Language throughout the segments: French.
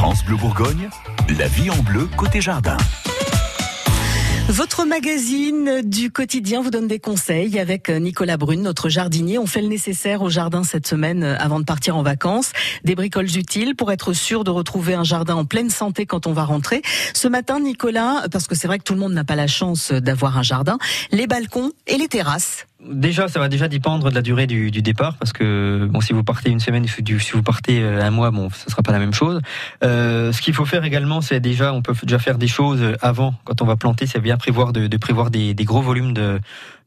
France Bleu Bourgogne, la vie en bleu côté jardin. Votre magazine du quotidien vous donne des conseils avec Nicolas Brune, notre jardinier. On fait le nécessaire au jardin cette semaine avant de partir en vacances. Des bricoles utiles pour être sûr de retrouver un jardin en pleine santé quand on va rentrer. Ce matin, Nicolas, parce que c'est vrai que tout le monde n'a pas la chance d'avoir un jardin, les balcons et les terrasses. Déjà, ça va déjà dépendre de la durée du, départ, parce que bon, si vous partez une semaine, si vous partez euh, un mois, bon, ce sera pas la même chose. Euh, ce qu'il faut faire également, c'est déjà, on peut déjà faire des choses avant, quand on va planter, c'est bien prévoir de, prévoir des, gros volumes de,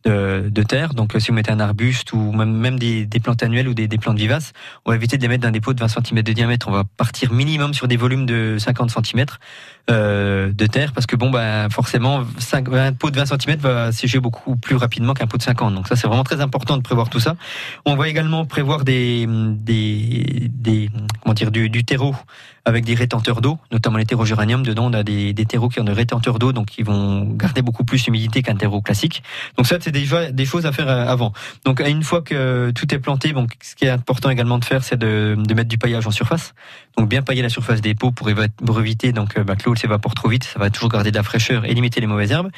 de, de, terre. Donc, si vous mettez un arbuste ou même, même des, des, plantes annuelles ou des, des, plantes vivaces, on va éviter de les mettre dans des pots de 20 cm de diamètre. On va partir minimum sur des volumes de 50 cm euh, de terre, parce que bon, bah, forcément, 5, un pot de 20 cm va sécher beaucoup plus rapidement qu'un pot de 50. Donc ça, c'est vraiment très important de prévoir tout ça. On va également prévoir des, des, des comment dire, du, du terreau avec des rétenteurs d'eau, notamment les terreaux géranium. Dedans, on a des, des terreaux qui ont des rétenteurs d'eau, donc qui vont garder beaucoup plus d'humidité qu'un terreau classique. Donc ça, c'est déjà des choses à faire euh, avant. Donc une fois que tout est planté, bon, ce qui est important également de faire, c'est de, mettre du paillage en surface. Donc bien pailler la surface des pots pour éviter donc bah, que l'eau s'évapore trop vite. Ça va toujours garder de la fraîcheur et limiter les mauvaises herbes.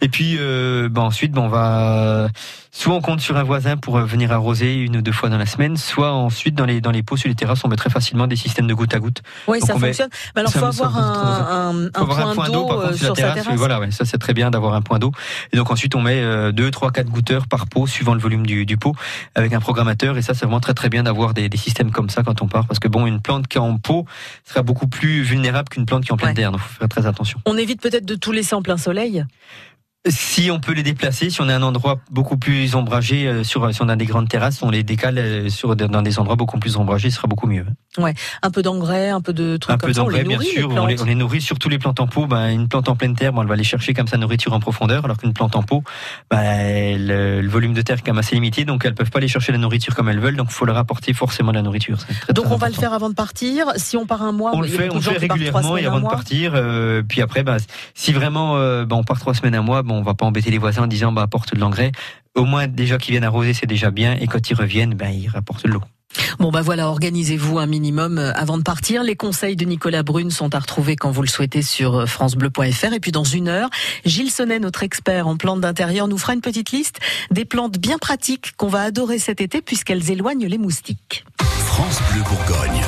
Et puis euh, bah, ensuite, bon, on va soit on compte sur un voisin pour venir arroser une ou deux fois dans la semaine, soit ensuite dans les dans les pots sur les terrasses, on met très facilement des systèmes de goutte à goutte. Oui, ça fonctionne. Mais alors, il faut avoir un, un, un, point d'eau euh, sur, sur sa terrasse. Voilà, ouais, ça c'est très bien d'avoir un point d'eau. Et donc ensuite, on met euh, deux, trois, quatre goutteurs par pot, suivant le volume du, du pot, avec un programmateur. Et ça, c'est vraiment très très bien d'avoir des, des, systèmes comme ça quand on part, parce que bon, une plante qui est en pot sera beaucoup plus vulnérable qu'une plante qui est en pleine ouais. terre. Donc, faut faire très attention. On évite peut-être de tout laisser en plein soleil? Si on peut les déplacer, si on a un endroit beaucoup plus ombragé, euh, sur, si on a des grandes terrasses, on les décale euh, sur, dans des endroits beaucoup plus ombragés, ce sera beaucoup mieux. Ouais, un peu d'engrais, un peu de trucs un comme peu d'engrais, bien sûr. Les on, les, on les, nourrit, surtout les plantes en pot. Ben, une plante en pleine terre, ben, elle va aller chercher comme sa nourriture en profondeur, alors qu'une plante en pot, ben, le, le, volume de terre est quand même assez limité, donc elles peuvent pas aller chercher la nourriture comme elles veulent, donc il faut leur apporter forcément la nourriture. Très, donc très on va le faire avant de partir. Si on part un mois, on le fait, on fait régulièrement et avant de partir. Euh, puis après, ben, si vraiment euh, ben, on part trois semaines, un mois, bon, on va pas embêter les voisins en disant bah apporte de l'engrais. Au moins déjà qu'ils viennent arroser, c'est déjà bien. Et quand ils reviennent, ben ils rapportent de l'eau. Bon bah voilà, organisez-vous un minimum avant de partir. Les conseils de Nicolas Brune sont à retrouver quand vous le souhaitez sur francebleu.fr. Et puis dans une heure, Gilles Sonnet, notre expert en plantes d'intérieur, nous fera une petite liste des plantes bien pratiques qu'on va adorer cet été puisqu'elles éloignent les moustiques. France Bleu Bourgogne.